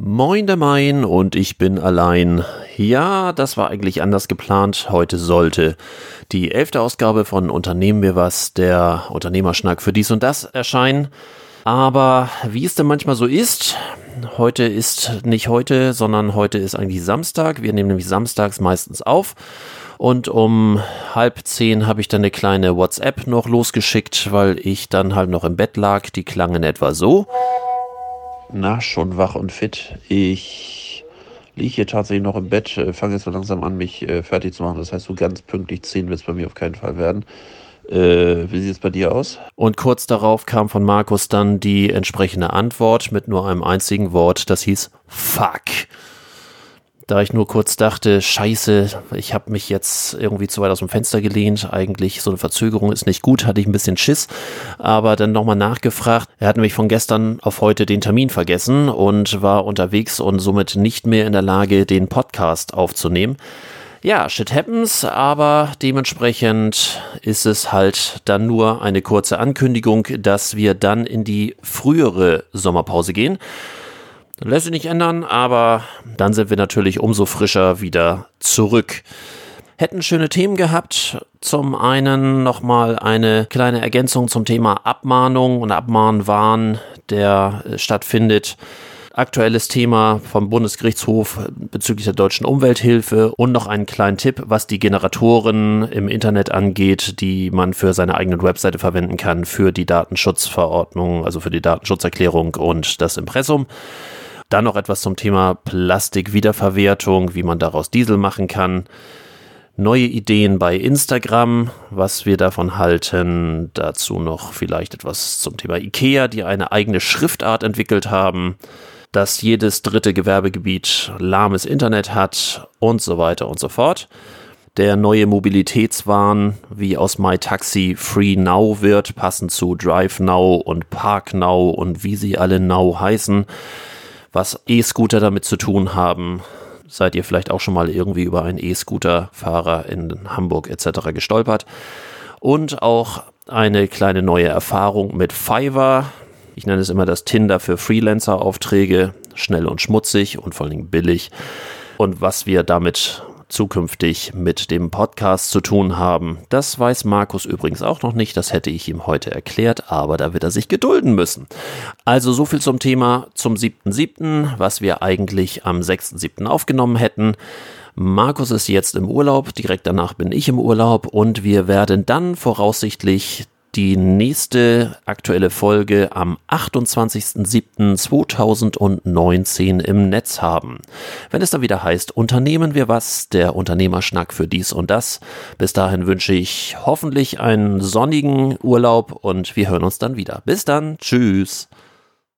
Moin der Main und ich bin allein. Ja, das war eigentlich anders geplant. Heute sollte die elfte Ausgabe von Unternehmen wir was, der Unternehmerschnack für dies und das erscheinen. Aber wie es denn manchmal so ist, heute ist nicht heute, sondern heute ist eigentlich Samstag. Wir nehmen nämlich samstags meistens auf. Und um halb zehn habe ich dann eine kleine WhatsApp noch losgeschickt, weil ich dann halt noch im Bett lag. Die klangen etwa so. Na, schon wach und fit. Ich liege hier tatsächlich noch im Bett, äh, fange jetzt so langsam an, mich äh, fertig zu machen. Das heißt, so ganz pünktlich 10 wird es bei mir auf keinen Fall werden. Äh, wie sieht es bei dir aus? Und kurz darauf kam von Markus dann die entsprechende Antwort mit nur einem einzigen Wort, das hieß Fuck da ich nur kurz dachte, scheiße, ich habe mich jetzt irgendwie zu weit aus dem Fenster gelehnt, eigentlich so eine Verzögerung ist nicht gut, hatte ich ein bisschen Schiss, aber dann nochmal nachgefragt, er hat nämlich von gestern auf heute den Termin vergessen und war unterwegs und somit nicht mehr in der Lage, den Podcast aufzunehmen. Ja, shit happens, aber dementsprechend ist es halt dann nur eine kurze Ankündigung, dass wir dann in die frühere Sommerpause gehen. Lässt sich nicht ändern, aber dann sind wir natürlich umso frischer wieder zurück. Hätten schöne Themen gehabt. Zum einen nochmal eine kleine Ergänzung zum Thema Abmahnung und Abmahnwahn, der äh, stattfindet. Aktuelles Thema vom Bundesgerichtshof bezüglich der deutschen Umwelthilfe und noch einen kleinen Tipp, was die Generatoren im Internet angeht, die man für seine eigene Webseite verwenden kann, für die Datenschutzverordnung, also für die Datenschutzerklärung und das Impressum. Dann noch etwas zum Thema Plastikwiederverwertung, wie man daraus Diesel machen kann. Neue Ideen bei Instagram, was wir davon halten. Dazu noch vielleicht etwas zum Thema IKEA, die eine eigene Schriftart entwickelt haben, dass jedes dritte Gewerbegebiet lahmes Internet hat und so weiter und so fort der neue Mobilitätswahn wie aus MyTaxi Free Now wird, passend zu Drive Now und Park Now und wie sie alle Now heißen was E-Scooter damit zu tun haben. Seid ihr vielleicht auch schon mal irgendwie über einen E-Scooter-Fahrer in Hamburg etc. gestolpert? Und auch eine kleine neue Erfahrung mit Fiverr. Ich nenne es immer das Tinder für Freelancer-Aufträge. Schnell und schmutzig und vor allem billig. Und was wir damit zukünftig mit dem Podcast zu tun haben. Das weiß Markus übrigens auch noch nicht, das hätte ich ihm heute erklärt, aber da wird er sich gedulden müssen. Also so viel zum Thema zum 7.7., was wir eigentlich am 6.7. aufgenommen hätten. Markus ist jetzt im Urlaub, direkt danach bin ich im Urlaub und wir werden dann voraussichtlich die nächste aktuelle Folge am 28.07.2019 im Netz haben. Wenn es dann wieder heißt, unternehmen wir was, der Unternehmerschnack für dies und das. Bis dahin wünsche ich hoffentlich einen sonnigen Urlaub und wir hören uns dann wieder. Bis dann, tschüss.